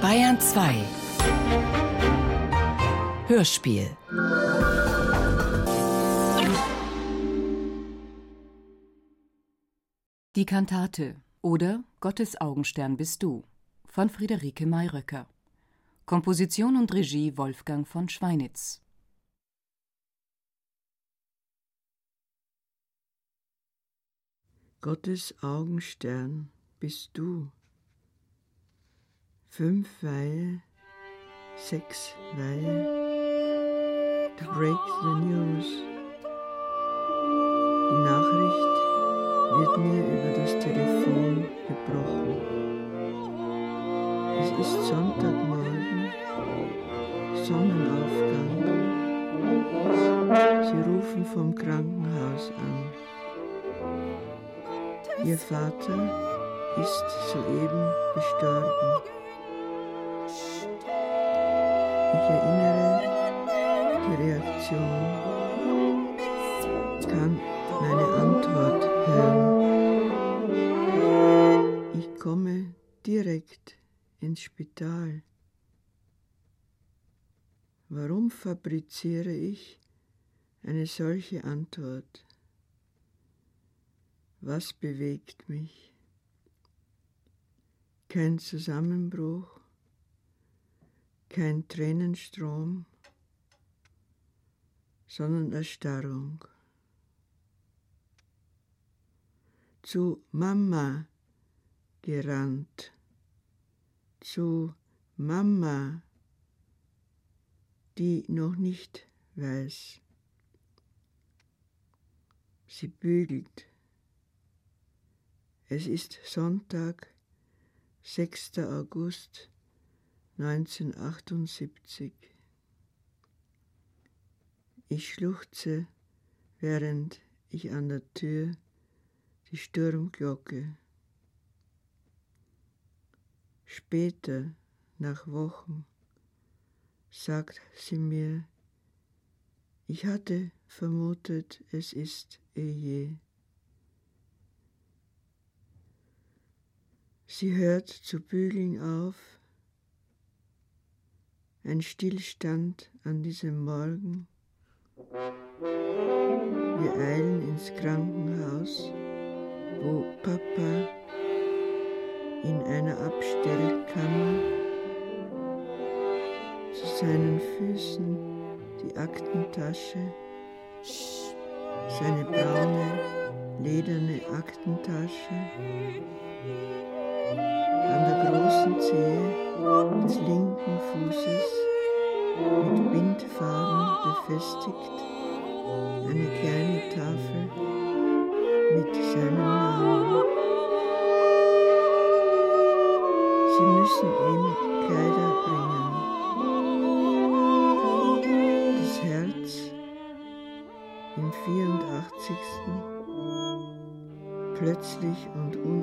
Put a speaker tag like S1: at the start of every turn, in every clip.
S1: Bayern 2 Hörspiel Die Kantate oder Gottes Augenstern bist du von Friederike Mayröcker. Komposition und Regie Wolfgang von Schweinitz.
S2: Gottes Augenstern bist du. Fünf Weihe, sechs Weihe, to break the news. Die Nachricht wird mir über das Telefon gebrochen. Es ist Sonntagmorgen, Sonnenaufgang. Sie rufen vom Krankenhaus an. Ihr Vater ist soeben gestorben. Ich erinnere die Reaktion, kann meine Antwort hören. Ich komme direkt ins Spital. Warum fabriziere ich eine solche Antwort? Was bewegt mich? Kein Zusammenbruch, kein Tränenstrom, sondern Erstarrung. Zu Mama gerannt, zu Mama, die noch nicht weiß. Sie bügelt. Es ist Sonntag, 6. August 1978. Ich schluchze, während ich an der Tür die Sturmglocke. Später, nach Wochen, sagt sie mir, ich hatte vermutet, es ist Eje. Sie hört zu bügeln auf ein Stillstand an diesem Morgen. Wir eilen ins Krankenhaus, wo Papa in einer Abstellkammer zu seinen Füßen die Aktentasche, seine braune, lederne Aktentasche, an der großen Zehe des linken Fußes mit Bindfaden befestigt eine kleine Tafel mit seinem Namen. Sie müssen ihm Kleider bringen. Das Herz im 84. plötzlich und unerwartet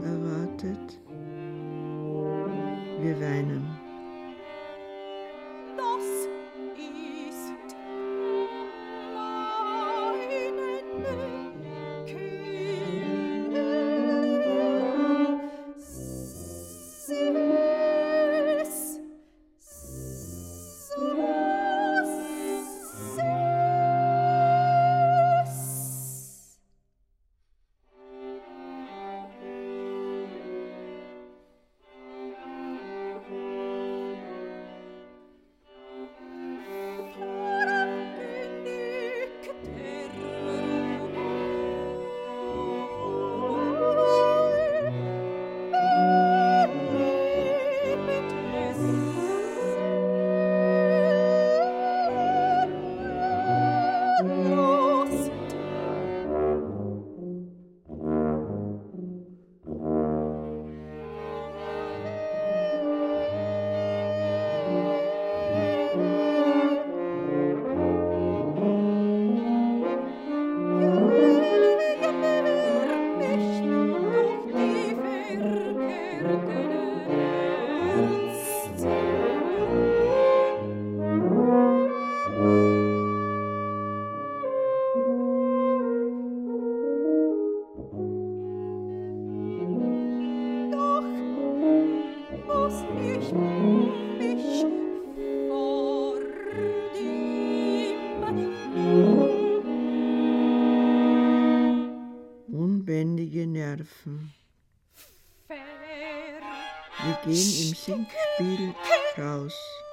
S2: raus.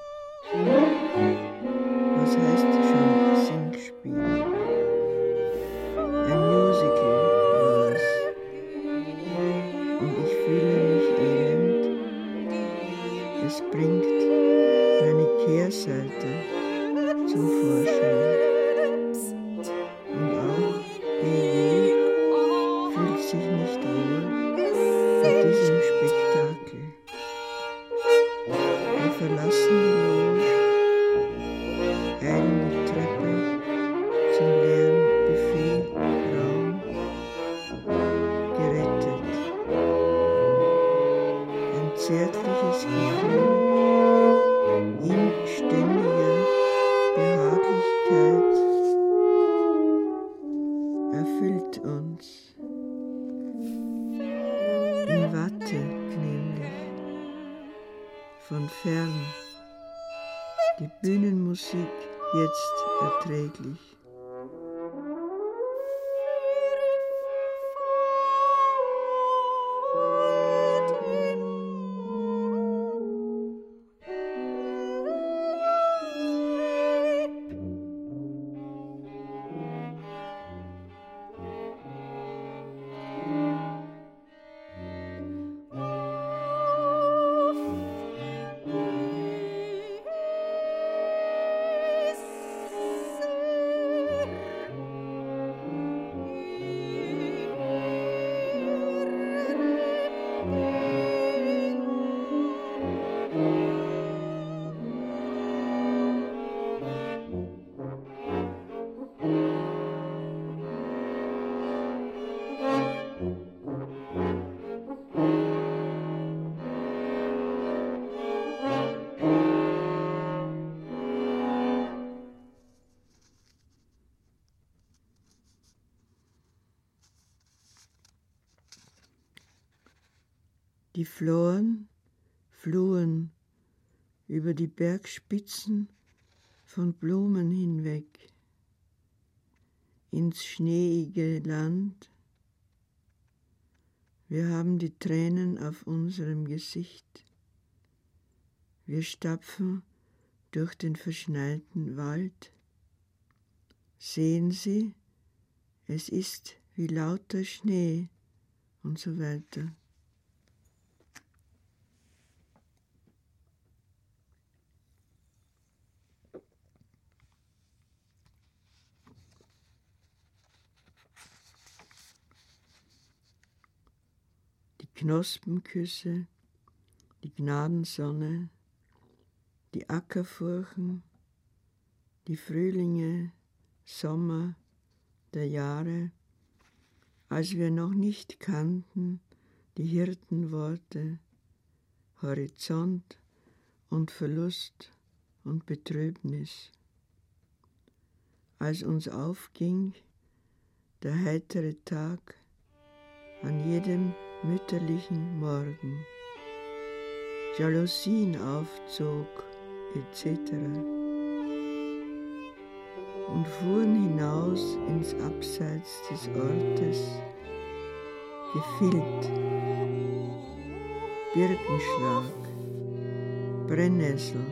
S2: Was heißt schon Die Floren flohen über die Bergspitzen von Blumen hinweg ins schneeige Land. Wir haben die Tränen auf unserem Gesicht. Wir stapfen durch den verschneiten Wald. Sehen Sie, es ist wie lauter Schnee und so weiter. Knospenküsse, die Gnadensonne, die Ackerfurchen, die Frühlinge, Sommer der Jahre, als wir noch nicht kannten die Hirtenworte Horizont und Verlust und Betrübnis. Als uns aufging der heitere Tag an jedem mütterlichen Morgen, Jalousien aufzog etc. und fuhren hinaus ins Abseits des Ortes, gefilt, Birkenschlag, Brennnessel,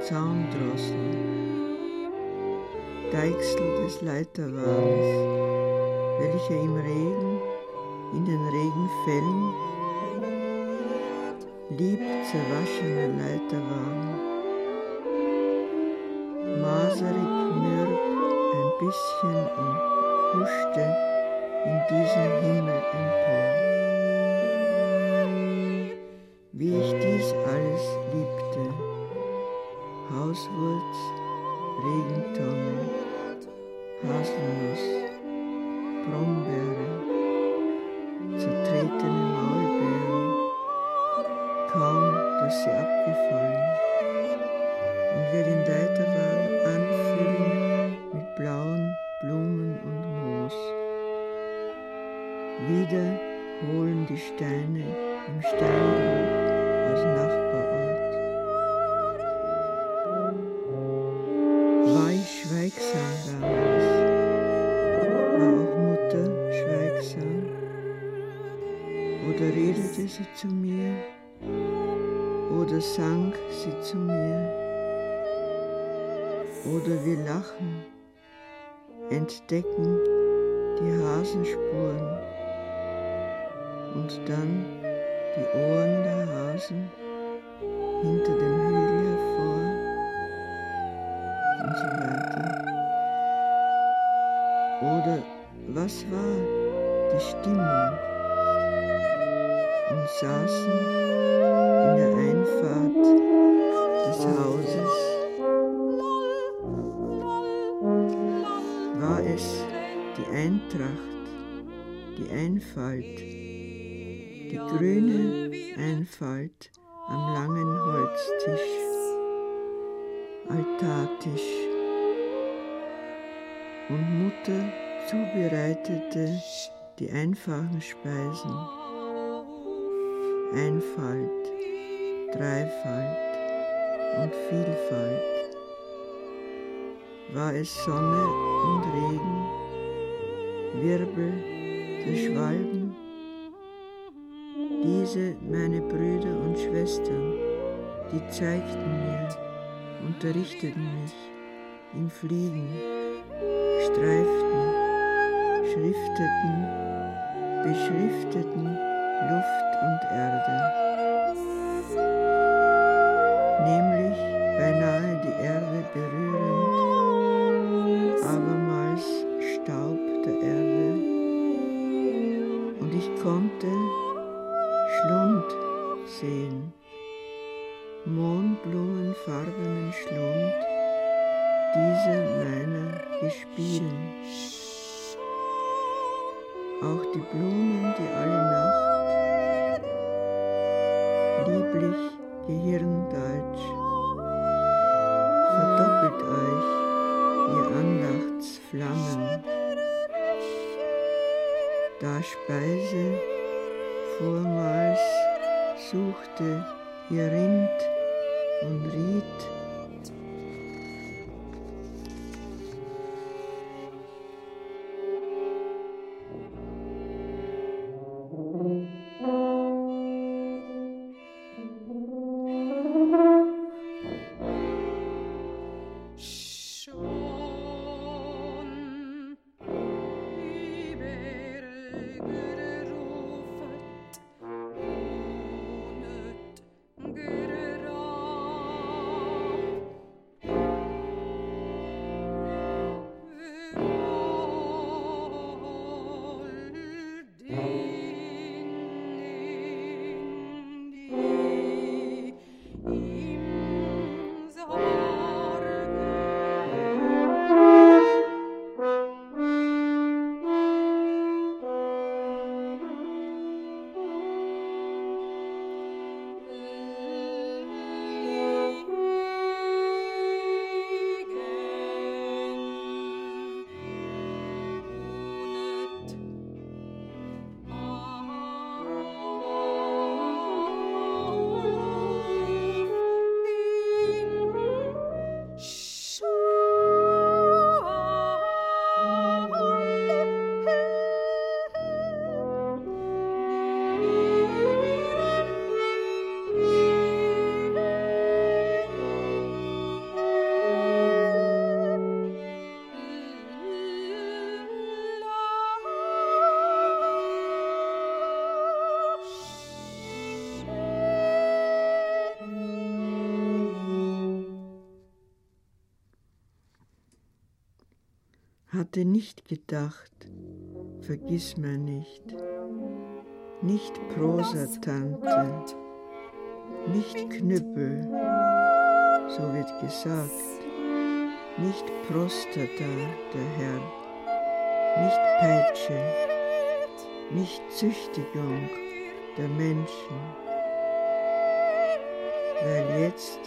S2: Zaundrossel, Deichsel des Leiterwagens, welcher im Regen in den Regenfällen lieb zerwaschener Leiterwagen, maserig mürb ein bisschen und huschte in diesen Himmel empor. Wie ich dies alles liebte, Hauswurz, Regentonne, Haselnuss, Brombeere, kaum, mohnblumenfarbenen Schlund dieser meiner Gespielen. Auch die Blumen, die alle Nacht lieblich Gehirndeutsch verdoppelt euch ihr Andachtsflammen. Da Speise vormals suchte ihr Rind und Ried, nicht gedacht, vergiss mir nicht, nicht Prosatante, nicht Knüppel, so wird gesagt, nicht Prostata, der Herr, nicht Peitsche, nicht Züchtigung der Menschen, weil jetzt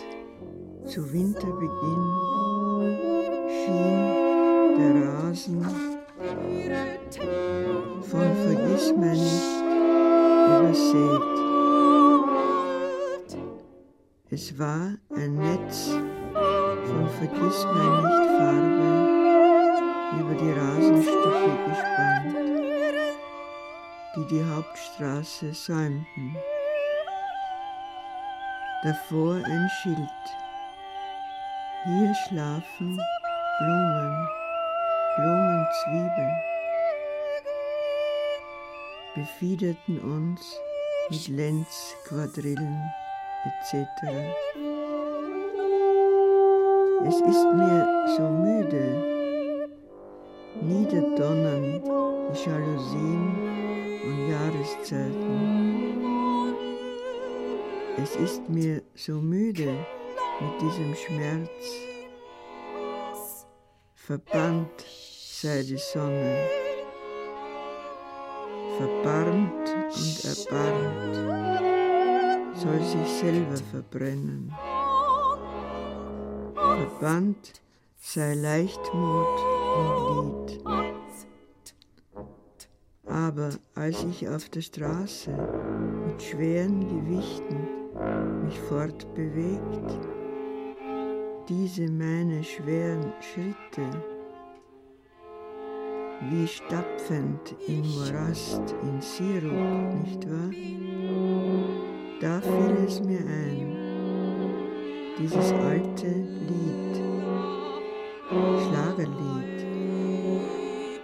S2: zu Winterbeginn schien der Rasen von Vergissmeinnicht übersät. Es war ein Netz von Vergissmeinnicht-Farbe über die Rasenstücke gespannt, die die Hauptstraße säumten. davor ein Schild. Hier schlafen Blumen, Blumenzwiebeln, befiederten uns mit Lenzquadrillen etc. Es ist mir so müde, niederdonnern die Jalousien und Jahreszeiten. Es ist mir so müde mit diesem Schmerz. Verbannt sei die Sonne, verbarmt und erbarmt, soll sich selber verbrennen. Verbannt sei Leichtmut und Lied. Aber als ich auf der Straße mit schweren Gewichten mich fortbewegt, diese meine schweren Schritte, wie stapfend in Morast, in Sirup, nicht wahr? Da fiel es mir ein, dieses alte Lied, Schlagerlied,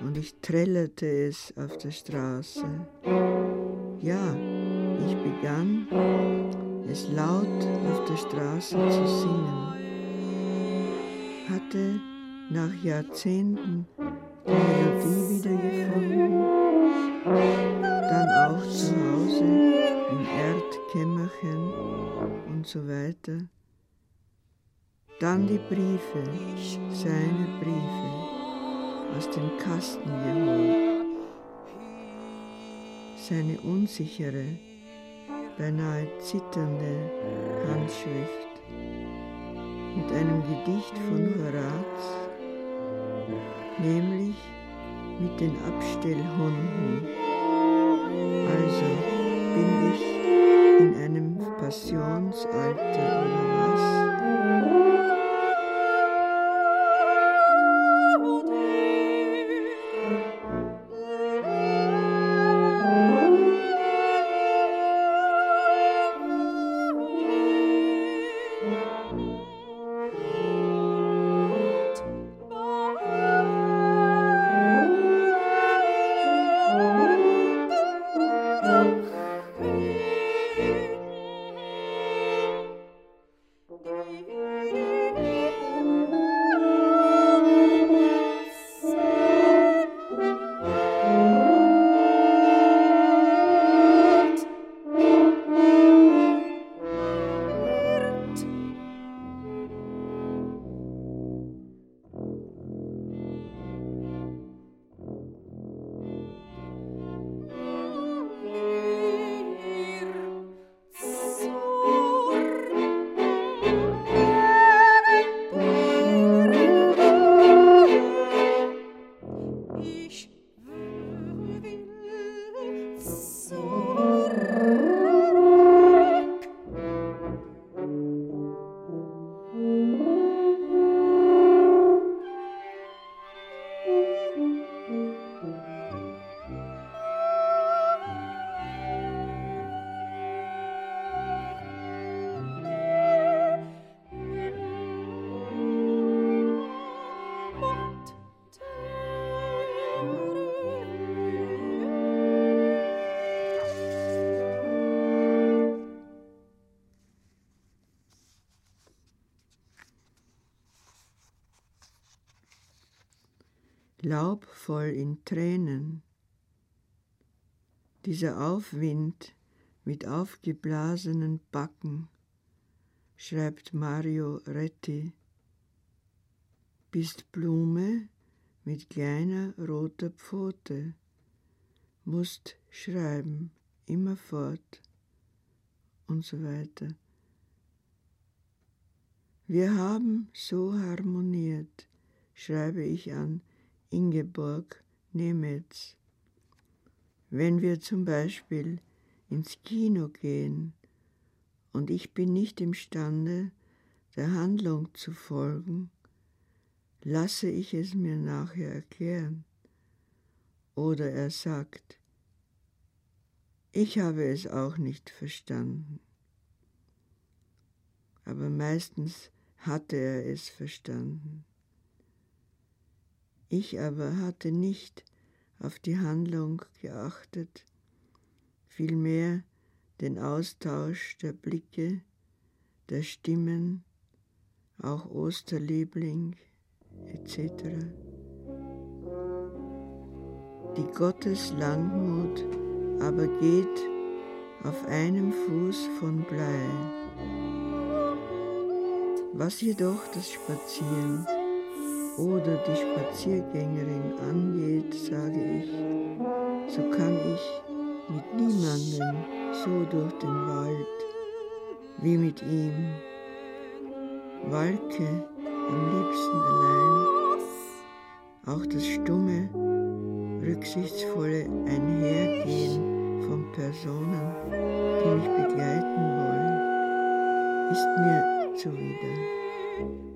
S2: und ich trällerte es auf der Straße. Ja, ich begann, es laut auf der Straße zu singen, hatte nach Jahrzehnten die Melodie wiedergefunden, dann auch zu Hause im Erdkämmerchen und so weiter. Dann die Briefe, seine Briefe, aus dem Kasten geholt. Seine unsichere, beinahe zitternde Handschrift mit einem Gedicht von Horaz, nämlich mit den Abstellhunden. Also bin ich in einem Passionsalter oder Laub voll in Tränen. Dieser Aufwind mit aufgeblasenen Backen, schreibt Mario Retti, bist Blume mit kleiner roter Pfote, musst schreiben, immerfort und so weiter. Wir haben so harmoniert, schreibe ich an Ingeborg Nemetz. Wenn wir zum Beispiel ins Kino gehen und ich bin nicht imstande, der Handlung zu folgen, lasse ich es mir nachher erklären. Oder er sagt, ich habe es auch nicht verstanden. aber meistens hatte er es verstanden. Ich aber hatte nicht auf die Handlung geachtet, vielmehr den Austausch der Blicke, der Stimmen, auch Osterliebling etc. Die Gotteslangmut aber geht auf einem Fuß von Blei. Was jedoch das Spazieren oder die Spaziergängerin angeht, sage ich, so kann ich mit niemandem so durch den Wald wie mit ihm. Walke am liebsten allein, auch das stumme, rücksichtsvolle Einhergehen von Personen, die mich begleiten wollen, ist mir zuwider.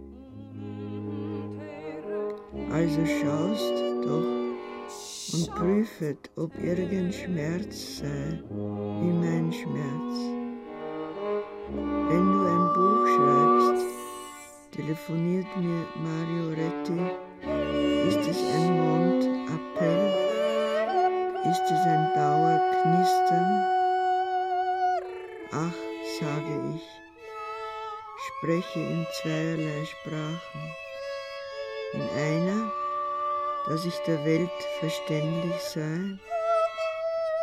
S2: Also schaust doch und prüfet, ob irgend Schmerz sei, wie mein Schmerz. Wenn du ein Buch schreibst, telefoniert mir Mario Retti, ist es ein Mondappell, ist es ein Dauerknistern? Ach, sage ich, spreche in zweierlei Sprachen. In einer, dass ich der Welt verständlich sei,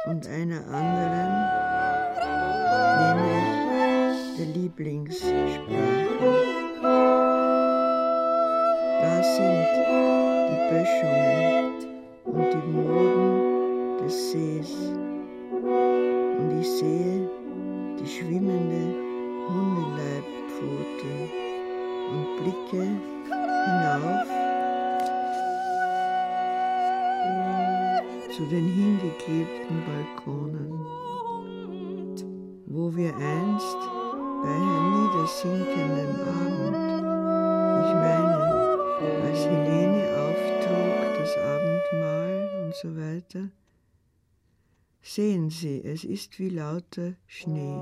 S2: und einer anderen, nämlich der Lieblingssprache. Da sind die Böschungen und die Moden des Sees und ich sehe die schwimmende Hundeleibpfote und blicke hinauf zu den hingeklebten Balkonen, wo wir einst bei herniedersinkendem Abend, ich meine, als Helene auftrug das Abendmahl und so weiter, sehen Sie, es ist wie lauter Schnee.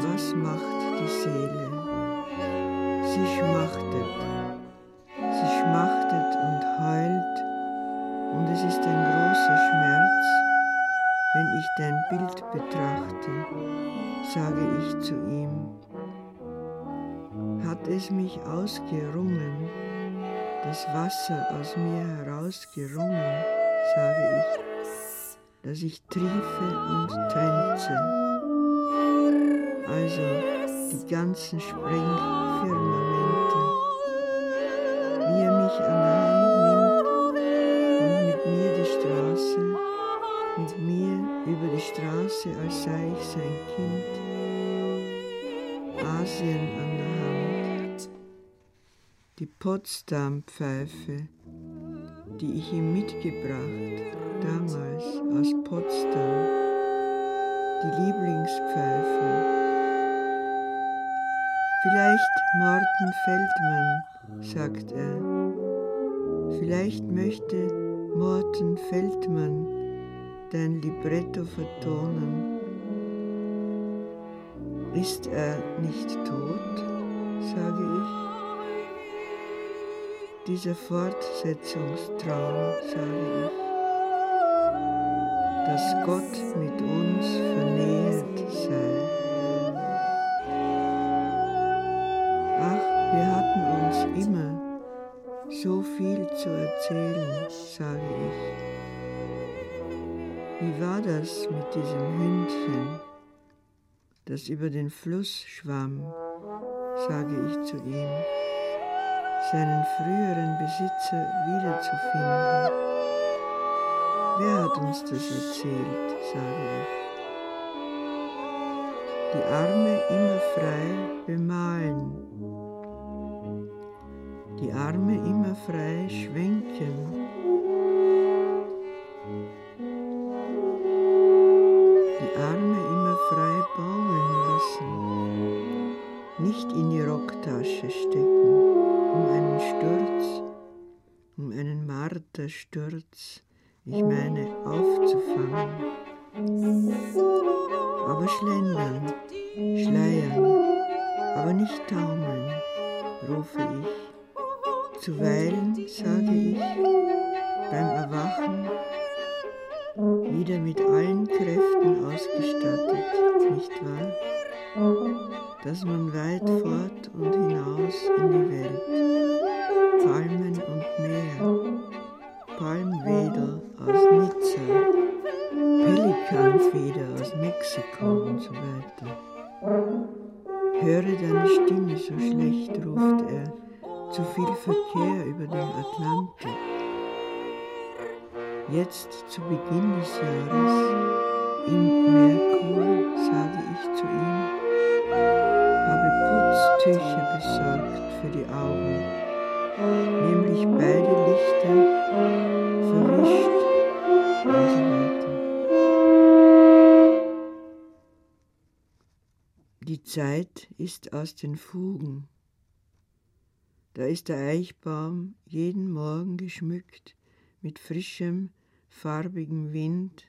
S2: Was macht die Seele? Sie schmachtet, sie schmachtet und heult, und es ist ein großer Schmerz, wenn ich dein Bild betrachte, sage ich zu ihm. Hat es mich ausgerungen, das Wasser aus mir herausgerungen, sage ich, dass ich triefe und tränze. Also die ganzen Sprengfirmamente, wie er mich an Sei ich sein Kind, Asien an der Hand, die Potsdam-Pfeife, die ich ihm mitgebracht, damals aus Potsdam, die Lieblingspfeife. Vielleicht Morten Feldmann, sagt er. Vielleicht möchte Morten Feldmann dein Libretto vertonen. Ist er nicht tot, sage ich? Dieser Fortsetzungstraum, sage ich, dass Gott mit uns vernähert sei. Ach, wir hatten uns immer so viel zu erzählen, sage ich. Wie war das mit diesem Hündchen, das über den Fluss schwamm, sage ich zu ihm, seinen früheren Besitzer wiederzufinden. Wer hat uns das erzählt, sage ich. Die Arme immer frei bemalen, die Arme immer frei schwenken, Martersturz, ich meine, aufzufangen. Ist aus den Fugen. Da ist der Eichbaum jeden Morgen geschmückt mit frischem, farbigem Wind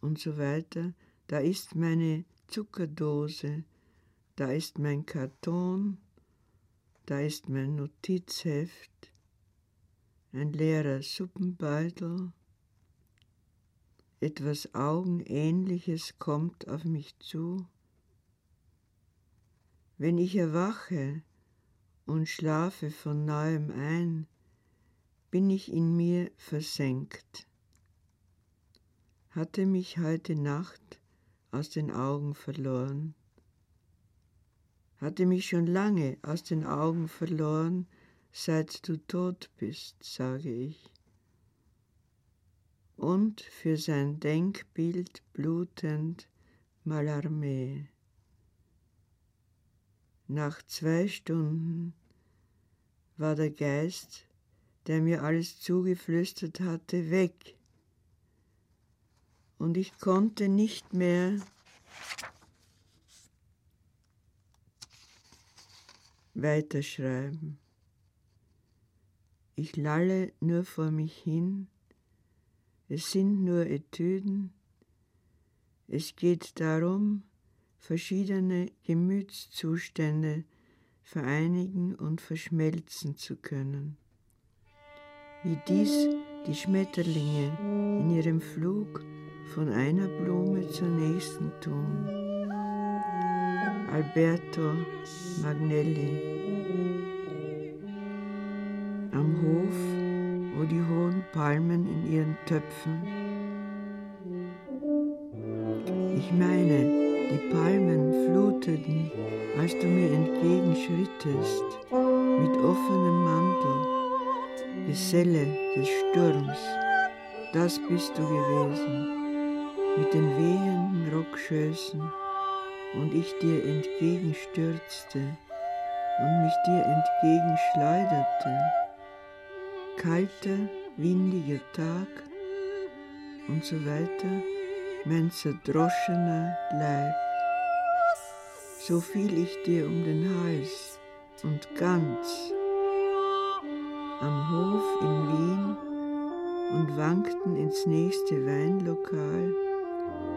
S2: und so weiter. Da ist meine Zuckerdose, da ist mein Karton, da ist mein Notizheft, ein leerer Suppenbeutel. Etwas Augenähnliches kommt auf mich zu. Wenn ich erwache und schlafe von neuem ein, bin ich in mir versenkt. Hatte mich heute Nacht aus den Augen verloren, hatte mich schon lange aus den Augen verloren, seit du tot bist, sage ich. Und für sein Denkbild blutend Malarmé. Nach zwei Stunden war der Geist der mir alles zugeflüstert hatte, weg. Und ich konnte nicht mehr weiterschreiben. Ich lalle nur vor mich hin, es sind nur Etüden, es geht darum, verschiedene Gemütszustände vereinigen und verschmelzen zu können wie dies die Schmetterlinge in ihrem Flug von einer Blume zur nächsten tun. Alberto Magnelli am Hof, wo die hohen Palmen in ihren Töpfen. Ich meine, die Palmen fluteten, als du mir entgegenschrittest, mit offenem Mantel Geselle des Sturms, das bist du gewesen, mit den wehenden Rockschößen, und ich dir entgegenstürzte und mich dir entgegenschleuderte. Kalter, windiger Tag und so weiter, mein zerdroschener Leib. So fiel ich dir um den Hals und ganz am Hof in Wien und wankten ins nächste Weinlokal,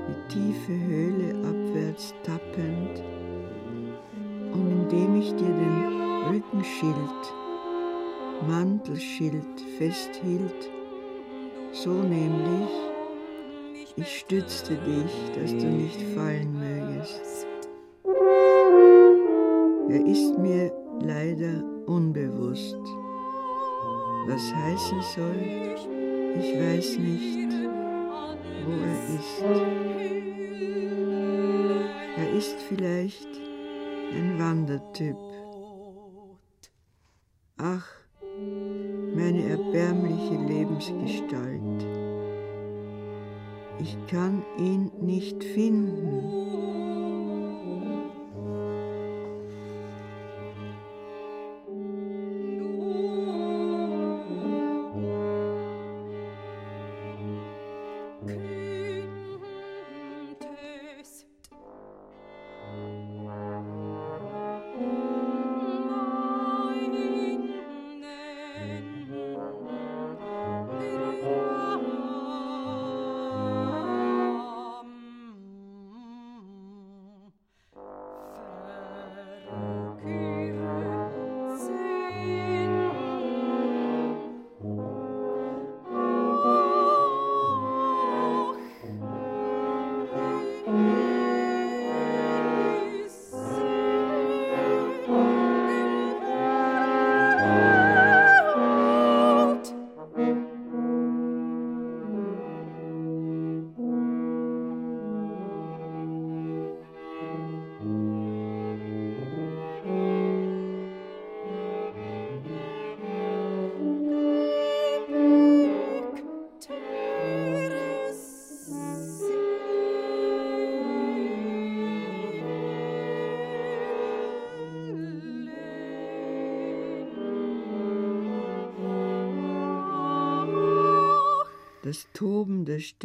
S2: die tiefe Höhle abwärts tappend, und indem ich dir den Rückenschild, Mantelschild festhielt, so nämlich, ich stützte dich, dass du nicht fallen mögest. Er ist mir leider unbewusst was heißen soll, ich weiß nicht, wo er ist. Er ist vielleicht ein Wandertyp. Ach, meine erbärmliche Lebensgestalt. Ich kann ihn nicht finden.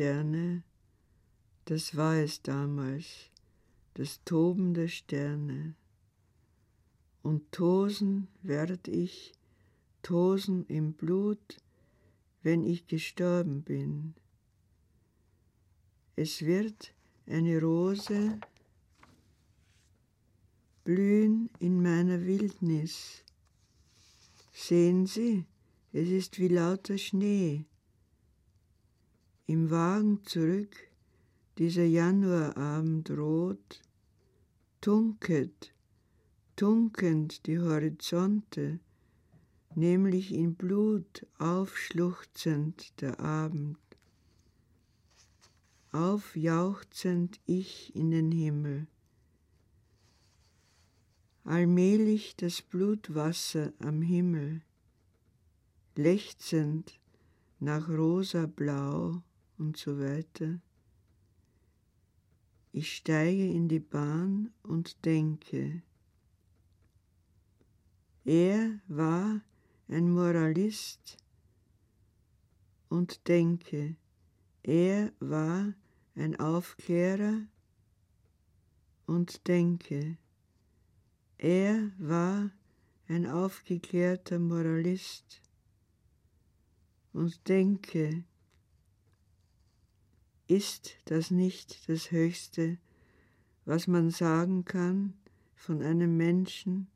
S2: Sterne, das war es damals, das Toben der Sterne. Und tosen werd ich, tosen im Blut, wenn ich gestorben bin. Es wird eine Rose blühen in meiner Wildnis. Sehen Sie, es ist wie lauter Schnee. Im Wagen zurück, dieser Januarabend rot, dunkelt, dunkend die Horizonte, nämlich in Blut aufschluchzend der Abend. Aufjauchzend ich in den Himmel. Allmählich das Blutwasser am Himmel, lechzend nach rosa Blau und so weiter. Ich steige in die Bahn und denke, er war ein Moralist und denke, er war ein Aufklärer und denke, er war ein aufgeklärter Moralist und denke, ist das nicht das Höchste, was man sagen kann von einem Menschen?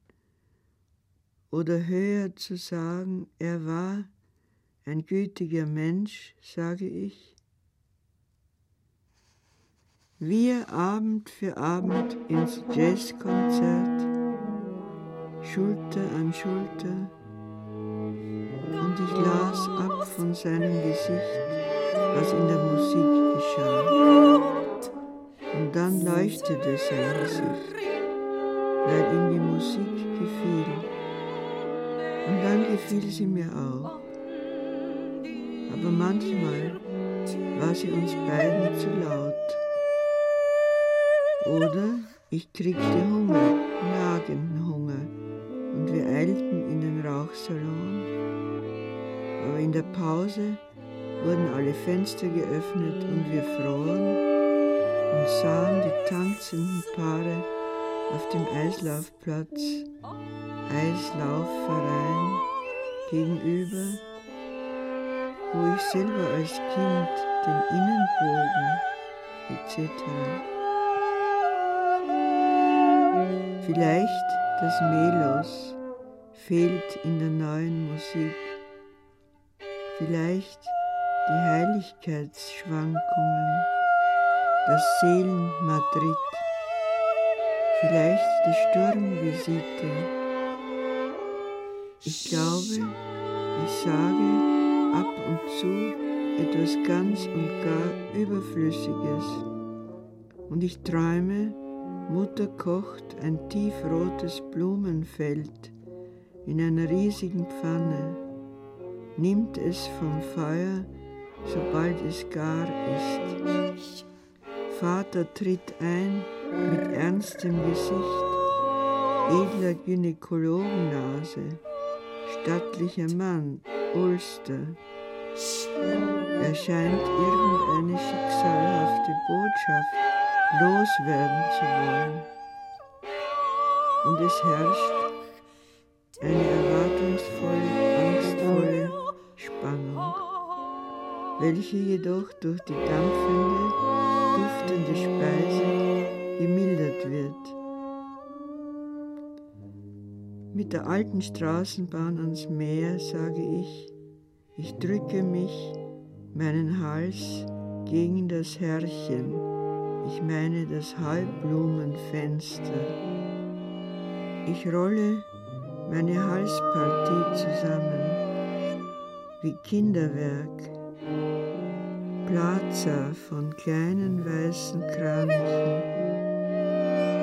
S2: Oder höher zu sagen, er war ein gütiger Mensch, sage ich? Wir Abend für Abend ins Jazzkonzert, Schulter an Schulter, und ich las ab von seinem Gesicht, was in der Musik geschah. Und dann leuchtete sein Gesicht, weil ihm die Musik gefiel. Und dann gefiel sie mir auch. Aber manchmal war sie uns beiden zu laut. Oder ich kriegte Hunger, Magenhunger, und wir eilten in den Rauchsalon. Aber in der Pause wurden alle Fenster geöffnet und wir froren und sahen die tanzenden Paare auf dem Eislaufplatz, Eislaufverein gegenüber, wo ich selber als Kind den Innenbogen etc. Vielleicht das Melos fehlt in der neuen Musik. Vielleicht die Heiligkeitsschwankungen, das Seelenmadrid, vielleicht die Sturmvisite. Ich glaube, ich sage ab und zu etwas ganz und gar Überflüssiges. Und ich träume, Mutter kocht ein tiefrotes Blumenfeld in einer riesigen Pfanne, nimmt es vom Feuer, sobald es gar ist. Vater tritt ein mit ernstem Gesicht, edler Gynäkologennase, stattlicher Mann, Ulster. Er scheint irgendeine schicksalhafte Botschaft loswerden zu wollen. Und es herrscht eine erwartungsvolle, welche jedoch durch die dampfende, duftende Speise gemildert wird. Mit der alten Straßenbahn ans Meer sage ich, ich drücke mich, meinen Hals gegen das Herrchen ich meine das Halbblumenfenster. Ich rolle meine Halspartie zusammen, wie Kinderwerk. Plaza von kleinen weißen Kranichen.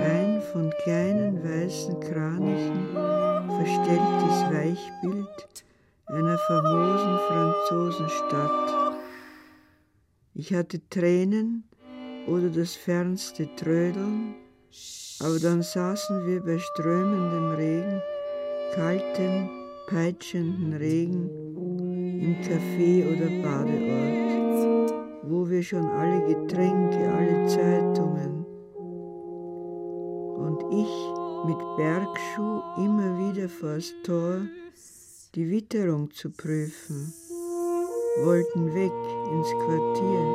S2: Ein von kleinen weißen Kranichen verstelltes Weichbild einer famosen Franzosenstadt. Ich hatte Tränen, oder das fernste Trödeln, aber dann saßen wir bei strömendem Regen, kaltem, peitschenden Regen im Café oder Badeort. wo wir schon alle Getränke, alle Zeitungen und ich mit Bergschuh immer wieder vors Tor die Witterung zu prüfen, wollten weg ins Quartier.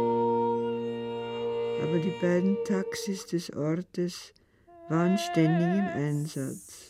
S2: Aber die beiden Taxis des Ortes waren ständig im Einsatz.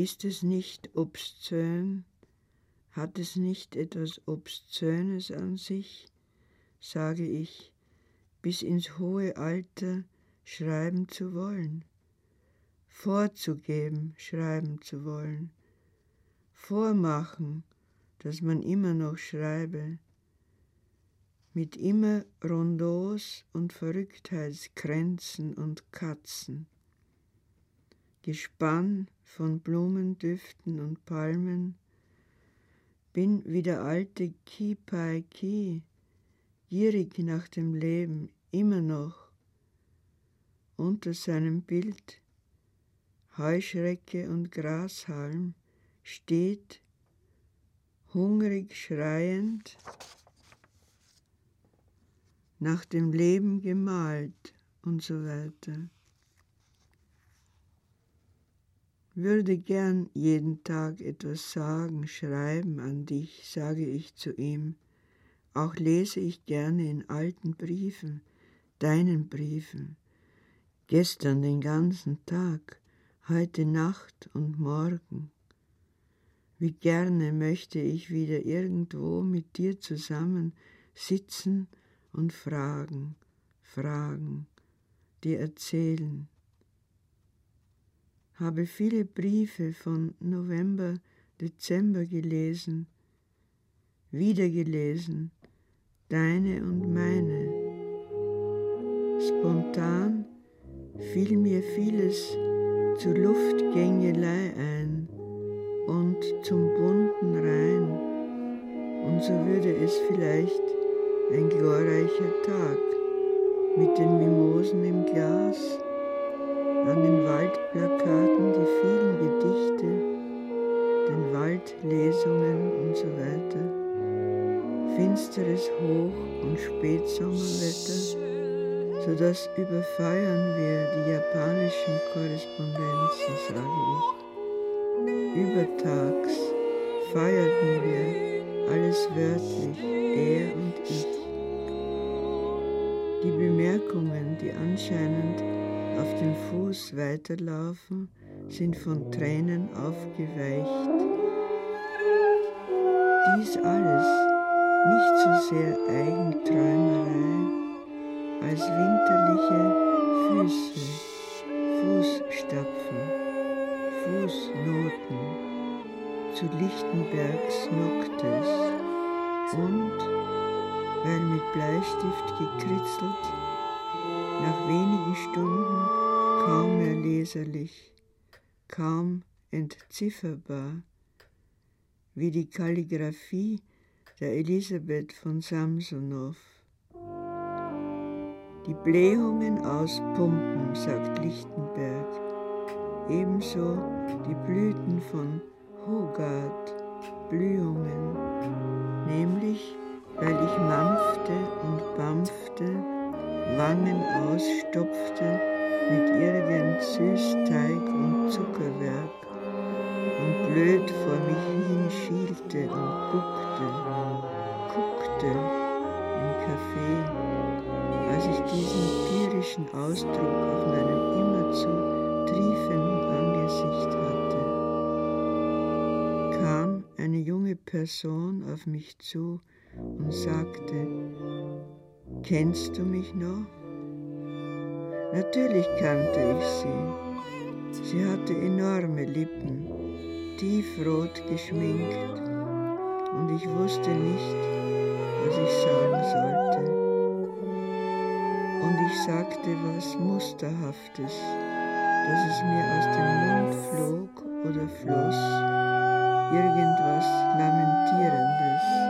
S2: Ist es nicht obszön? Hat es nicht etwas Obszönes an sich, sage ich, bis ins hohe Alter schreiben zu wollen, vorzugeben, schreiben zu wollen, vormachen, dass man immer noch schreibe, mit immer Rondos und Verrücktheitskränzen und Katzen. Gespann von Blumendüften und Palmen, bin wie der alte Ki Pai Ki, gierig nach dem Leben, immer noch. Unter seinem Bild Heuschrecke und Grashalm steht, hungrig schreiend, nach dem Leben gemalt und so weiter würde gern jeden Tag etwas sagen, schreiben an dich, sage ich zu ihm. Auch lese ich gerne in alten Briefen, deinen Briefen. Gestern den ganzen Tag, heute Nacht und morgen. Wie gerne möchte ich wieder irgendwo mit dir zusammen sitzen und fragen, fragen, dir erzählen habe viele Briefe von November, Dezember gelesen, wiedergelesen, deine und meine. Spontan fiel mir vieles zur Luftgängelei ein und zum bunten Rhein, und so würde es vielleicht ein glorreicher Tag mit den Mimosen im Glas an den Waldplakaten die vielen Gedichte, den Waldlesungen und so weiter, finsteres Hoch- und Spätsommerwetter, sodass überfeuern wir die japanischen Korrespondenzen, sage ich. Übertags feierten wir alles wörtlich, er und ich. Die Bemerkungen, die anscheinend auf dem Fuß weiterlaufen, sind von Tränen aufgeweicht. Dies alles nicht so sehr Eigenträumerei als winterliche Füße, Fußstapfen, Fußnoten zu Lichtenbergs Noctes und, weil mit Bleistift gekritzelt, nach wenigen Stunden kaum mehr leserlich, kaum entzifferbar, wie die Kalligraphie der Elisabeth von Samsonow. Die Blähungen auspumpen, sagt Lichtenberg, ebenso die Blüten von Hogarth, Blühungen, nämlich weil ich mampfte und bampfte, Wangen ausstopfte mit irgend Süßteig und Zuckerwerk und blöd vor mich hin schielte und guckte, guckte im Café, als ich diesen tierischen Ausdruck auf meinem immerzu triefenden Angesicht hatte. Kam eine junge Person auf mich zu und sagte, Kennst du mich noch? Natürlich kannte ich sie. Sie hatte enorme Lippen, tiefrot geschminkt, und ich wusste nicht, was ich sagen sollte. Und ich sagte was Musterhaftes, dass es mir aus dem Mund flog oder floss, irgendwas Lamentierendes.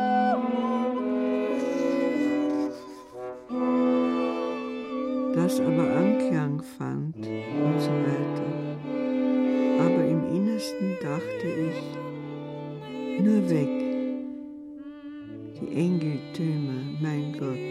S2: Aber Anklang fand und so weiter. Aber im Innersten dachte ich, nur weg, die Engeltümer, mein Gott.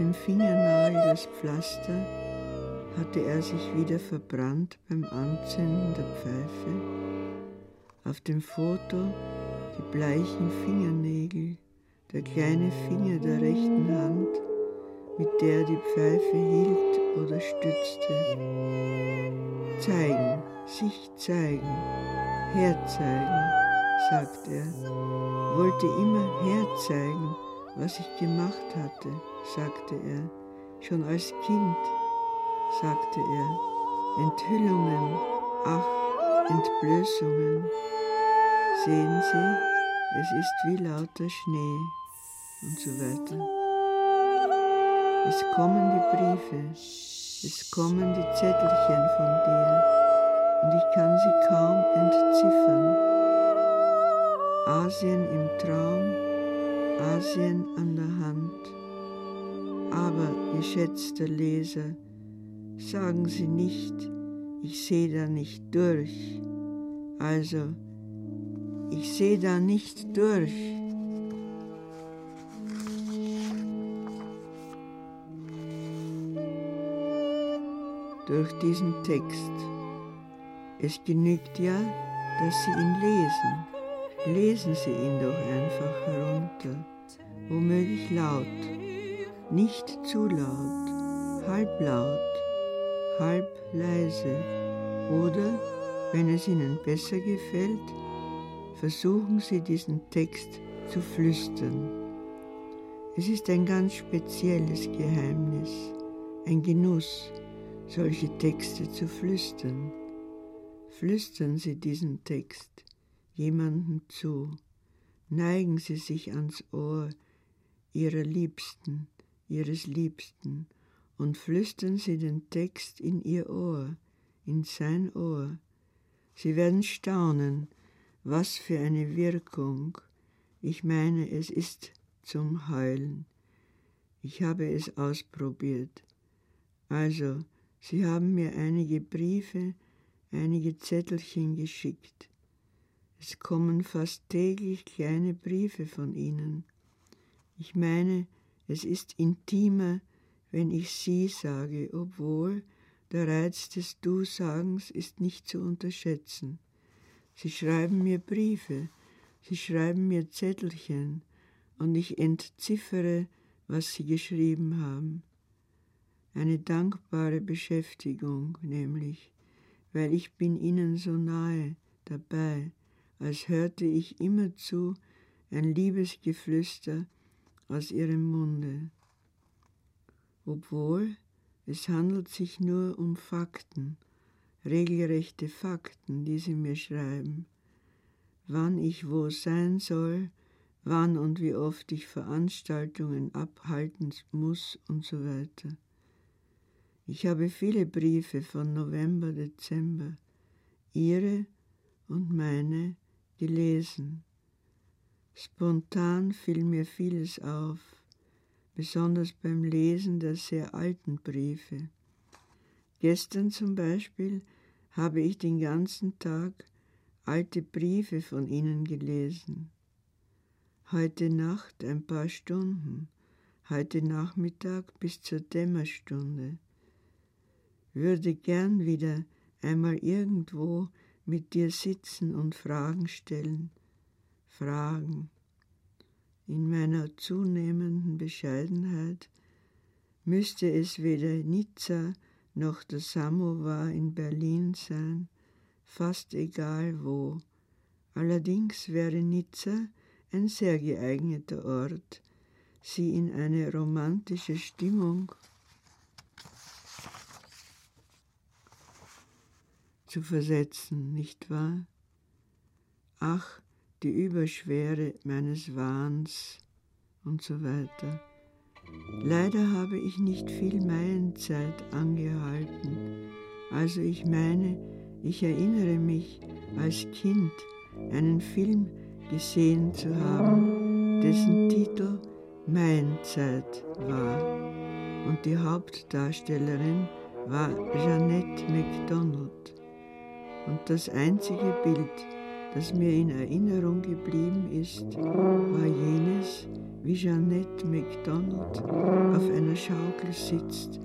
S2: Dem Fingernagel das Pflaster hatte er sich wieder verbrannt beim Anzünden der Pfeife. Auf dem Foto die bleichen Fingernägel, der kleine Finger der rechten Hand, mit der er die Pfeife hielt oder stützte. Zeigen, sich zeigen, herzeigen, sagt er, wollte immer herzeigen, was ich gemacht hatte, sagte er, schon als Kind, sagte er, Enthüllungen, ach, Entblößungen. Sehen Sie, es ist wie lauter Schnee und so weiter. Es kommen die Briefe, es kommen die Zettelchen von dir und ich kann sie kaum entziffern. Asien im Traum, Asien an der Hand. Aber, geschätzter Leser, sagen Sie nicht, ich sehe da nicht durch. Also, ich sehe da nicht durch. Durch diesen Text. Es genügt ja, dass Sie ihn lesen. Lesen Sie ihn doch einfach herunter, womöglich laut, nicht zu laut, halb laut, halb leise oder, wenn es Ihnen besser gefällt, versuchen Sie diesen Text zu flüstern. Es ist ein ganz spezielles Geheimnis, ein Genuss, solche Texte zu flüstern. Flüstern Sie diesen Text jemandem zu, neigen Sie sich ans Ohr Ihrer Liebsten, Ihres Liebsten und flüstern Sie den Text in Ihr Ohr, in sein Ohr. Sie werden staunen, was für eine Wirkung. Ich meine, es ist zum Heulen. Ich habe es ausprobiert. Also, Sie haben mir einige Briefe, einige Zettelchen geschickt. Es kommen fast täglich kleine Briefe von Ihnen. Ich meine, es ist intimer, wenn ich Sie sage, obwohl der Reiz des Du-Sagens ist nicht zu unterschätzen. Sie schreiben mir Briefe, Sie schreiben mir Zettelchen, und ich entziffere, was Sie geschrieben haben. Eine dankbare Beschäftigung nämlich, weil ich bin Ihnen so nahe dabei, als hörte ich immerzu ein Liebesgeflüster aus Ihrem Munde. Obwohl es handelt sich nur um Fakten, regelrechte Fakten, die Sie mir schreiben. Wann ich wo sein soll, wann und wie oft ich Veranstaltungen abhalten muss und so weiter. Ich habe viele Briefe von November, Dezember, Ihre und meine, gelesen. Spontan fiel mir vieles auf, besonders beim Lesen der sehr alten Briefe. Gestern zum Beispiel habe ich den ganzen Tag alte Briefe von Ihnen gelesen heute Nacht ein paar Stunden, heute Nachmittag bis zur Dämmerstunde. Würde gern wieder einmal irgendwo mit dir sitzen und Fragen stellen, Fragen. In meiner zunehmenden Bescheidenheit müsste es weder Nizza noch der Samovar in Berlin sein, fast egal wo. Allerdings wäre Nizza ein sehr geeigneter Ort, sie in eine romantische Stimmung zu versetzen, nicht wahr? Ach, die Überschwere meines Wahns und so weiter. Leider habe ich nicht viel Meienzeit angehalten, also ich meine, ich erinnere mich als Kind einen Film gesehen zu haben, dessen Titel Mein Zeit war. Und die Hauptdarstellerin war Jeanette MacDonald. Und das einzige Bild, das mir in Erinnerung geblieben ist, war jenes, wie Jeanette MacDonald auf einer Schaukel sitzt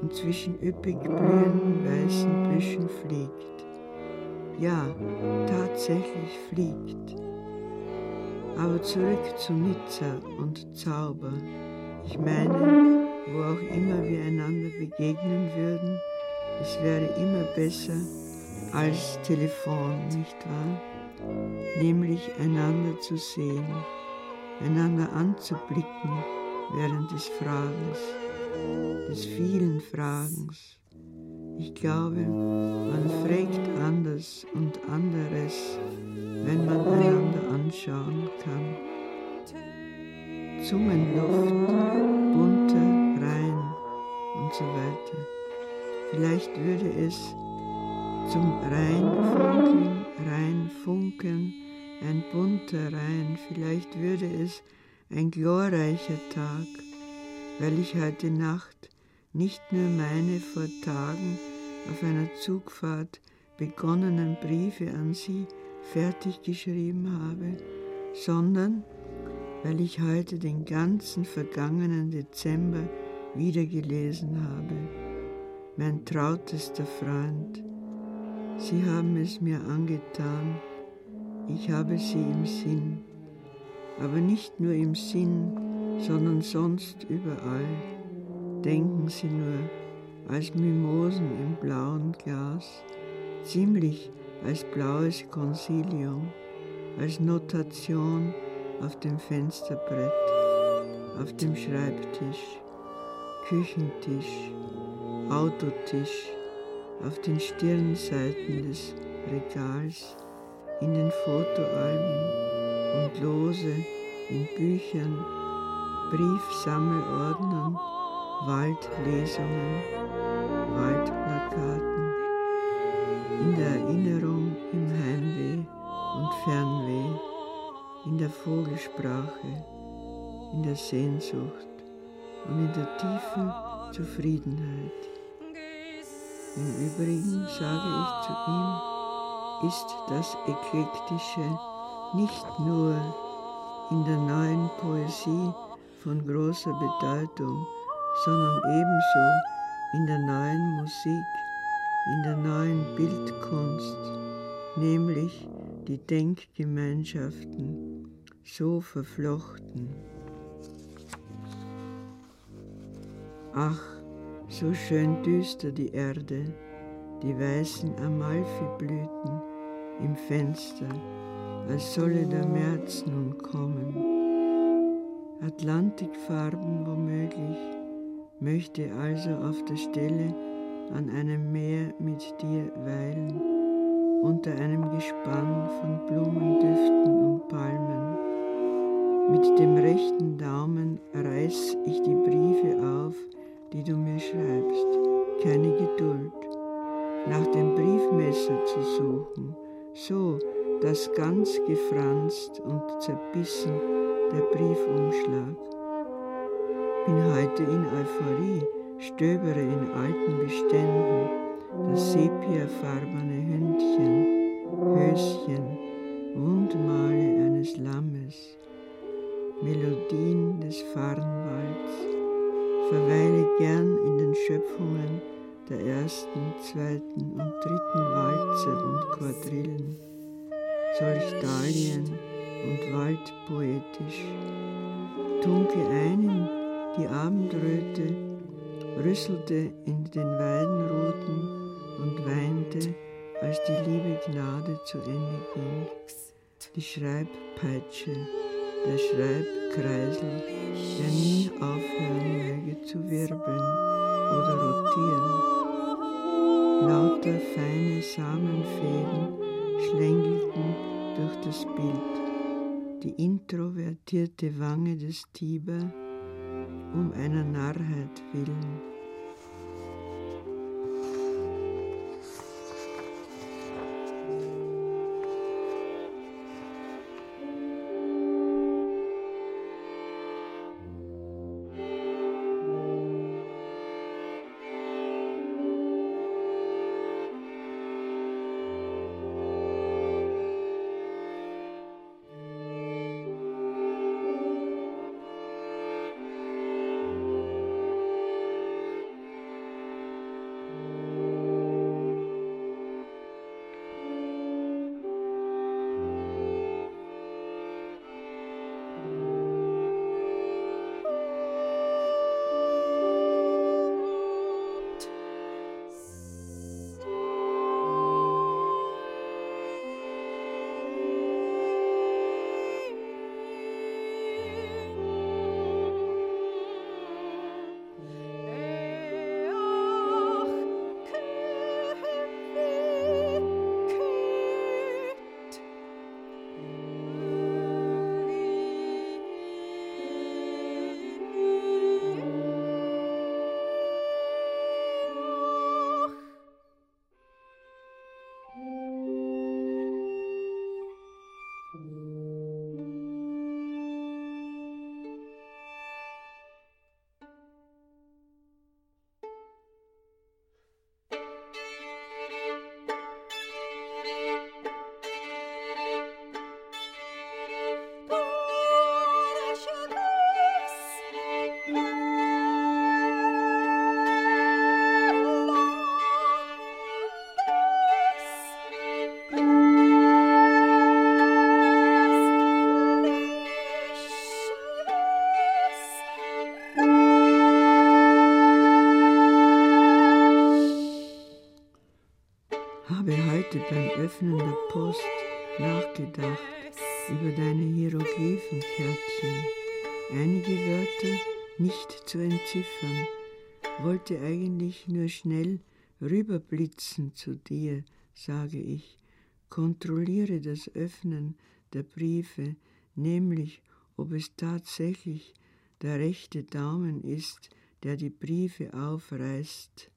S2: und zwischen üppig blühenden weißen Büschen fliegt. Ja, tatsächlich fliegt. Aber zurück zu Nizza und Zauber. Ich meine, wo auch immer wir einander begegnen würden, es wäre immer besser als Telefon, nicht wahr? Nämlich einander zu sehen, einander anzublicken während des Fragens, des vielen Fragens. Ich glaube, man fragt anders und anderes, wenn man einander anschauen kann. Zungenluft, bunter, rein und so weiter. Vielleicht würde es zum Reinfunkeln, Reinfunken, ein bunter Rein, vielleicht würde es ein glorreicher Tag, weil ich heute Nacht nicht nur meine vor Tagen auf einer Zugfahrt begonnenen Briefe an Sie fertig geschrieben habe, sondern weil ich heute den ganzen vergangenen Dezember wiedergelesen habe. Mein trautester Freund, Sie haben es mir angetan, ich habe Sie im Sinn, aber nicht nur im Sinn, sondern sonst überall. denken Sie nur, als Mimosen im blauen Glas, ziemlich als blaues Konsilium, als Notation auf dem Fensterbrett, auf dem Schreibtisch, Küchentisch, Autotisch, auf den Stirnseiten des Regals, in den Fotoalben und lose in Büchern, Briefsammelordnern, Waldlesungen, Waldplakaten, in der Erinnerung im Heimweh und Fernweh, in der Vogelsprache, in der Sehnsucht und in der tiefen Zufriedenheit. Im Übrigen sage ich zu ihm, ist das Eklektische nicht nur in der neuen Poesie von großer Bedeutung, sondern ebenso in der neuen Musik, in der neuen Bildkunst, nämlich die Denkgemeinschaften so verflochten. Ach, so schön düster die Erde, die weißen Amalfiblüten im Fenster, als solle der März nun kommen. Atlantikfarben womöglich, möchte also auf der Stelle an einem Meer mit dir weilen, unter einem Gespann von Blumendüften und Palmen. Mit dem rechten Daumen reiß ich die Briefe auf, die du mir schreibst. Keine Geduld, nach dem Briefmesser zu suchen, so dass ganz gefranst und zerbissen der Briefumschlag. Bin heute in Euphorie, stöbere in alten Beständen, das sepiafarbene Hündchen, Höschen, Wundmale eines Lammes, Melodien des Farnwalds, verweile gern in den Schöpfungen der ersten, zweiten und dritten Walze und Quadrillen, solch Dahlien und waldpoetisch, tunke ein in die Abendröte, rüsselte in den Weidenruten und weinte, als die liebe Gnade zu Ende ging. Die Schreibpeitsche, der Schreibkreisel, der nie aufhören möge zu wirbeln oder rotieren. Lauter feine Samenfäden schlängelten durch das Bild. Die introvertierte Wange des Tiber um einer Narrheit willen. Nur schnell rüberblitzen zu dir, sage ich, kontrolliere das Öffnen der Briefe, nämlich ob es tatsächlich der rechte Daumen ist, der die Briefe aufreißt,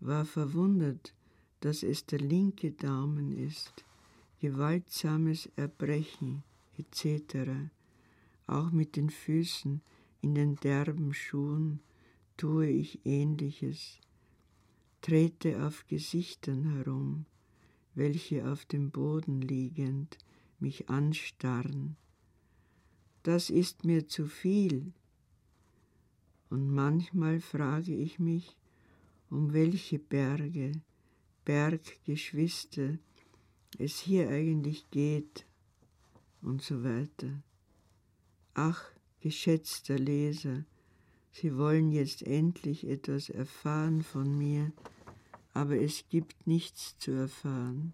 S2: war verwundert, dass es der linke Daumen ist, gewaltsames Erbrechen etc. Auch mit den Füßen in den derben Schuhen tue ich ähnliches, trete auf Gesichtern herum, welche auf dem Boden liegend mich anstarren. Das ist mir zu viel. Und manchmal frage ich mich, um welche Berge, Berggeschwister es hier eigentlich geht und so weiter. Ach, geschätzter Leser, Sie wollen jetzt endlich etwas erfahren von mir, aber es gibt nichts zu erfahren.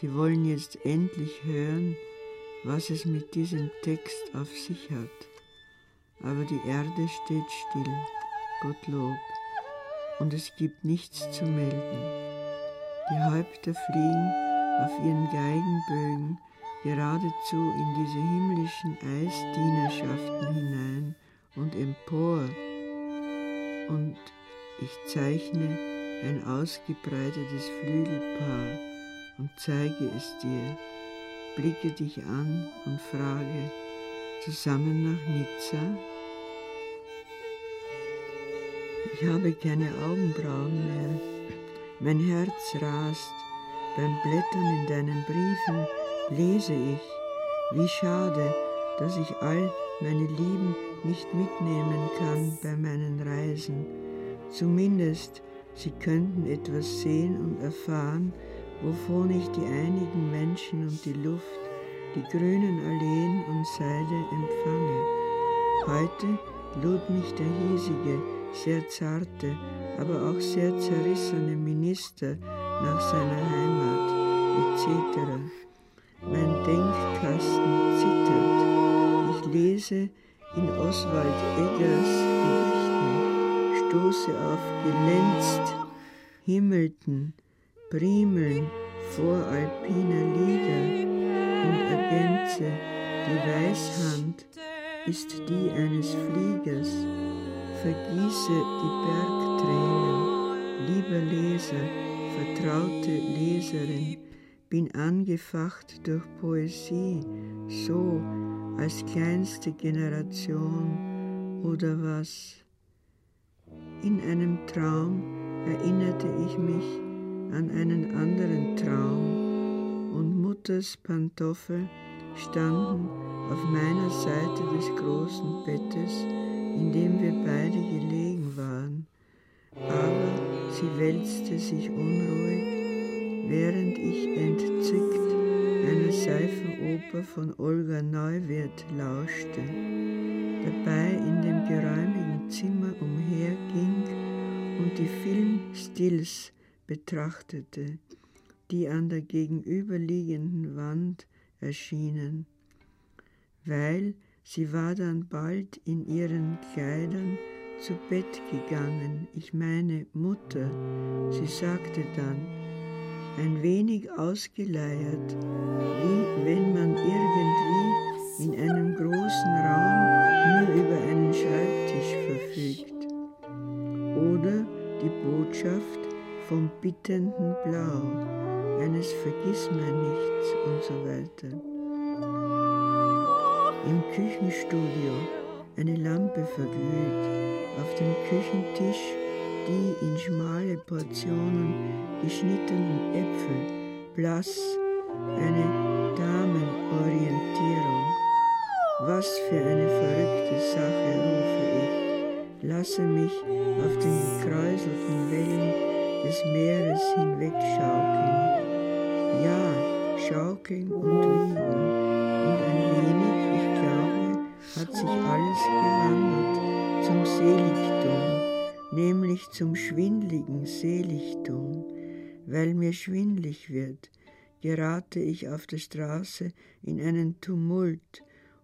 S2: Sie wollen jetzt endlich hören, was es mit diesem Text auf sich hat. Aber die Erde steht still, Gottlob, und es gibt nichts zu melden. Die Häupter fliegen auf ihren Geigenbögen geradezu in diese himmlischen Eisdienerschaften hinein ich zeichne ein ausgebreitetes Flügelpaar und zeige es dir, blicke dich an und frage, zusammen nach Nizza? Ich habe keine Augenbrauen mehr, mein Herz rast, beim Blättern in deinen Briefen lese ich, wie schade, dass ich all meine Lieben nicht mitnehmen kann bei meinen Reisen. Zumindest sie könnten etwas sehen und erfahren, wovon ich die einigen Menschen und die Luft, die grünen Alleen und Seide empfange. Heute lud mich der hiesige, sehr zarte, aber auch sehr zerrissene Minister nach seiner Heimat etc. Mein Denkkasten zittert. Ich lese in Oswald Eggers stoße auf Gelänzt, Himmelten, Primeln voralpiner Lieder und ergänze, die Weißhand ist die eines Fliegers, vergieße die Bergtränen, lieber Leser, vertraute Leserin, bin angefacht durch Poesie, so als kleinste Generation oder was. In einem Traum erinnerte ich mich an einen anderen Traum und Mutters Pantoffel standen auf meiner Seite des großen Bettes, in dem wir beide gelegen waren, aber sie wälzte sich unruhig, während ich entzückt einer Seifenoper von Olga Neuwirth lauschte, dabei in dem geräumigen Zimmer umherging und die Filmstills betrachtete, die an der gegenüberliegenden Wand erschienen, weil sie war dann bald in ihren Kleidern zu Bett gegangen, ich meine Mutter, sie sagte dann, ein wenig ausgeleiert, wie wenn man irgendwie in einem großen Raum nur über einen Schreibtisch verfügt. Oder die Botschaft vom bittenden Blau, eines Vergissmeinnichts und so weiter. Im Küchenstudio eine Lampe verglüht, auf dem Küchentisch die in schmale Portionen geschnittenen Äpfel, blass, eine Damenorientierung. Was für eine verrückte Sache, rufe ich, lasse mich auf den gekräuselten Wellen des Meeres hinwegschaukeln. Ja, schaukeln und wiegen. Und ein wenig, ich glaube, hat sich alles gewandelt zum Seligtum nämlich zum schwindligen Seligtum, weil mir schwindlig wird, gerate ich auf der Straße in einen Tumult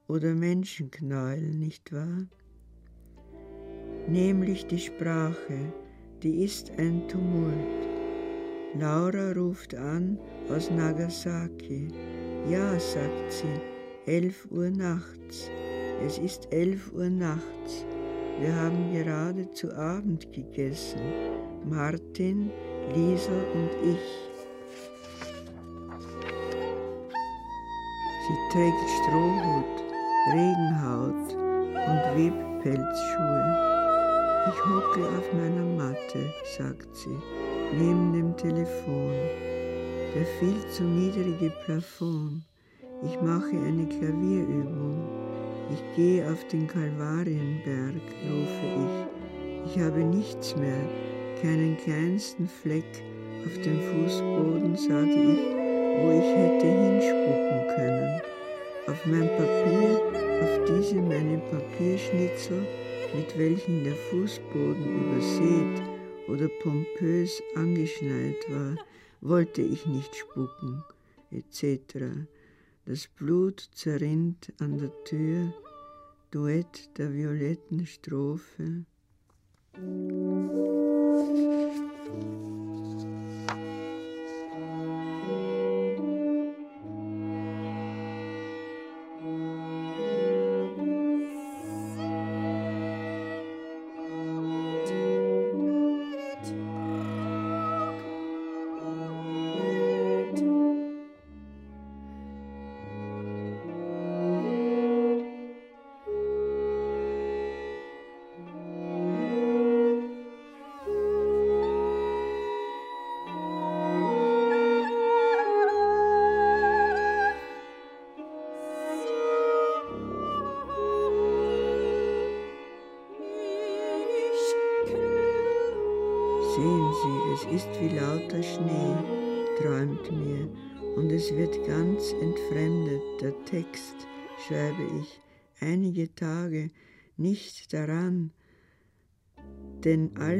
S2: oder Menschenknäuel, nicht wahr? Nämlich die Sprache, die ist ein Tumult. Laura ruft an aus Nagasaki. Ja, sagt sie, elf Uhr nachts. Es ist elf Uhr nachts. Wir haben gerade zu Abend gegessen. Martin, Lisa und ich. Sie trägt Strohhut, Regenhaut und Webpelzschuhe. Ich hocke auf meiner Matte, sagt sie, neben dem Telefon. Der viel zu niedrige Plafond. Ich mache eine Klavierübung. Ich gehe auf den Kalvarienberg, rufe ich. Ich habe nichts mehr, keinen kleinsten Fleck auf dem Fußboden, sage ich, wo ich hätte hinspucken können. Auf mein Papier, auf diese meine Papierschnitzel, mit welchen der Fußboden übersät oder pompös angeschneit war, wollte ich nicht spucken, etc. Das Blut zerrinnt an der Tür, Duett der violetten Strophe.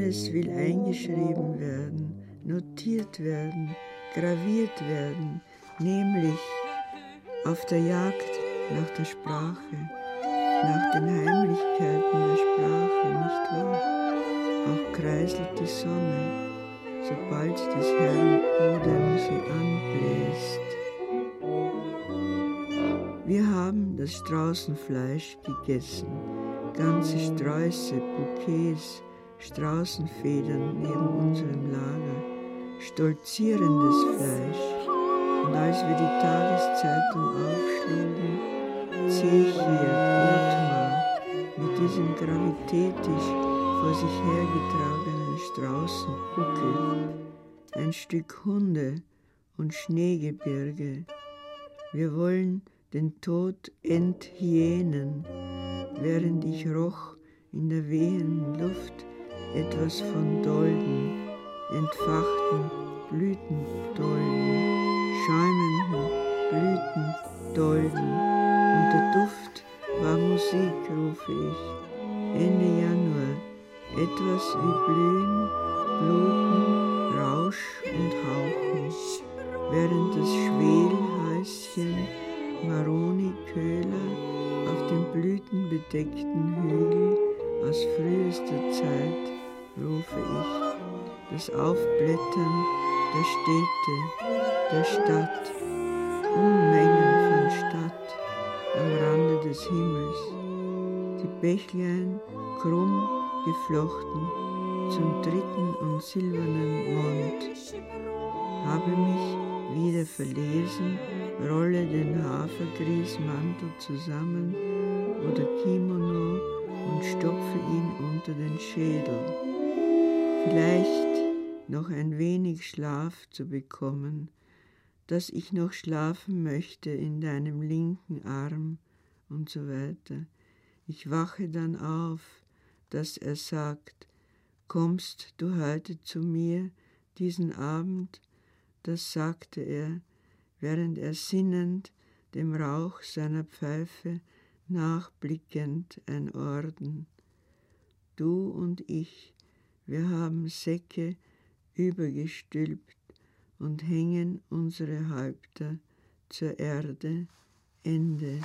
S2: Alles will eingeschrieben werden, notiert werden, graviert werden, nämlich auf der Jagd nach der Sprache, nach den Heimlichkeiten der Sprache, nicht wahr? Auch kreiselt die Sonne, sobald des Herrn Odem sie anbläst. Wir haben das Straußenfleisch gegessen, ganze Sträuße, Bouquets, Straußenfedern neben unserem Lager, stolzierendes Fleisch. Und als wir die Tageszeitung aufschlugen, ich hier Othmar mit diesem gravitätisch vor sich hergetragenen Straußenbuckel, ein Stück Hunde und Schneegebirge. Wir wollen den Tod enthyänen, während ich roch in der wehenden Luft etwas von Dolden, entfachten Blütendolden, schäumenden Blütendolden. Und der Duft war Musik, rufe ich. Ende Januar etwas wie Blühen, Bluten, Rausch und Hauchen, während das Schwelhäuschen Maroni Köhler auf dem blütenbedeckten Hügel aus frühester Zeit, rufe ich, das Aufblättern der Städte, der Stadt, Unmengen von Stadt am Rande des Himmels, die Bächlein krumm geflochten zum dritten und silbernen Mond. Habe mich wieder verlesen, rolle den Hafergrießmantel zusammen oder Kimono und stopfe ihn unter den Schädel. Vielleicht noch ein wenig Schlaf zu bekommen, dass ich noch schlafen möchte in deinem linken Arm und so weiter. Ich wache dann auf, dass er sagt, kommst du heute zu mir diesen Abend? Das sagte er, während er sinnend dem Rauch seiner Pfeife nachblickend ein Orden. Du und ich, wir haben Säcke übergestülpt und hängen unsere Häupter zur Erde. Ende.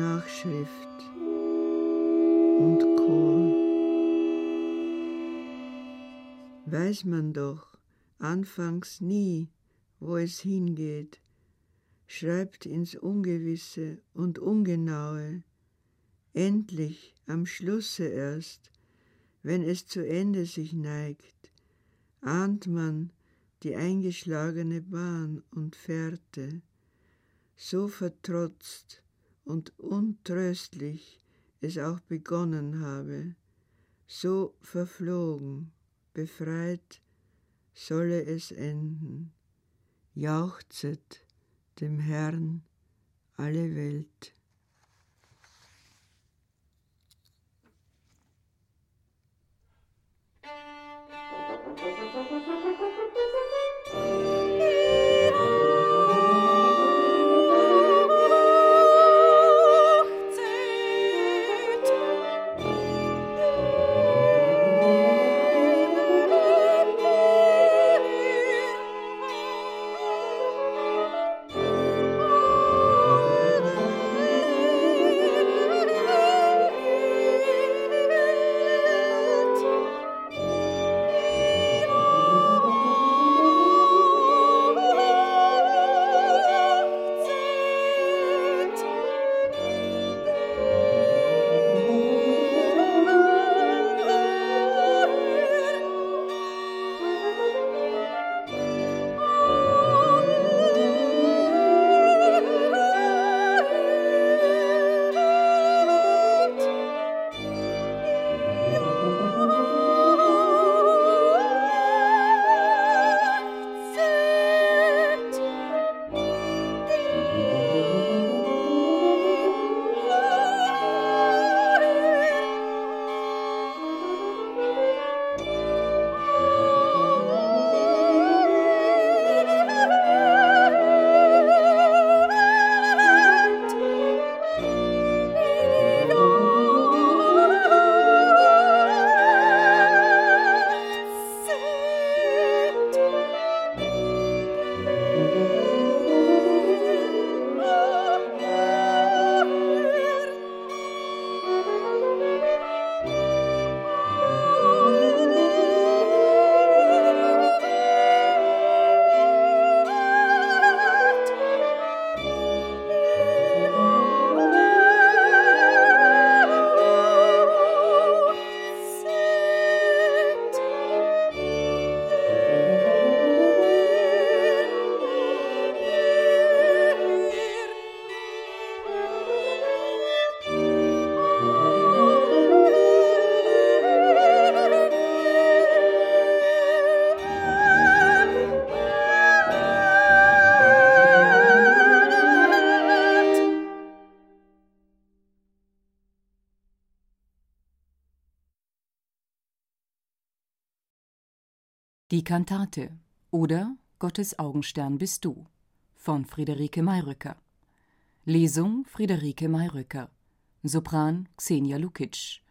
S2: Nachschrift und Chor. Weiß man doch anfangs nie, wo es hingeht, schreibt ins Ungewisse und Ungenaue, endlich am Schlusse erst, wenn es zu Ende sich neigt, ahnt man die eingeschlagene Bahn und Fährte, so vertrotzt und untröstlich es auch begonnen habe, so verflogen, befreit solle es enden. Jauchzet dem Herrn alle Welt.
S1: Die Kantate oder Gottes Augenstern bist du von Friederike Mayröcker. Lesung Friederike Mayröcker. Sopran Xenia Lukic.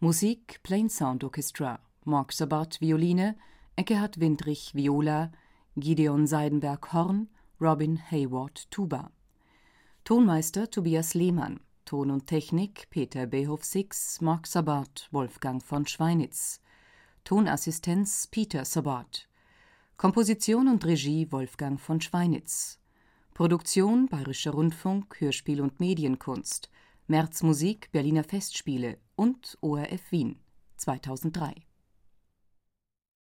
S1: Musik Plain Sound Orchestra. Mark Sabat Violine, Eckehard Windrich Viola, Gideon Seidenberg Horn, Robin Hayward Tuba. Tonmeister Tobias Lehmann. Ton und Technik Peter Behoff Six, Mark Sabat, Wolfgang von Schweinitz. Tonassistenz Peter Sabat. Komposition und Regie Wolfgang von Schweinitz. Produktion Bayerischer Rundfunk, Hörspiel und Medienkunst. März Musik, Berliner Festspiele und ORF Wien 2003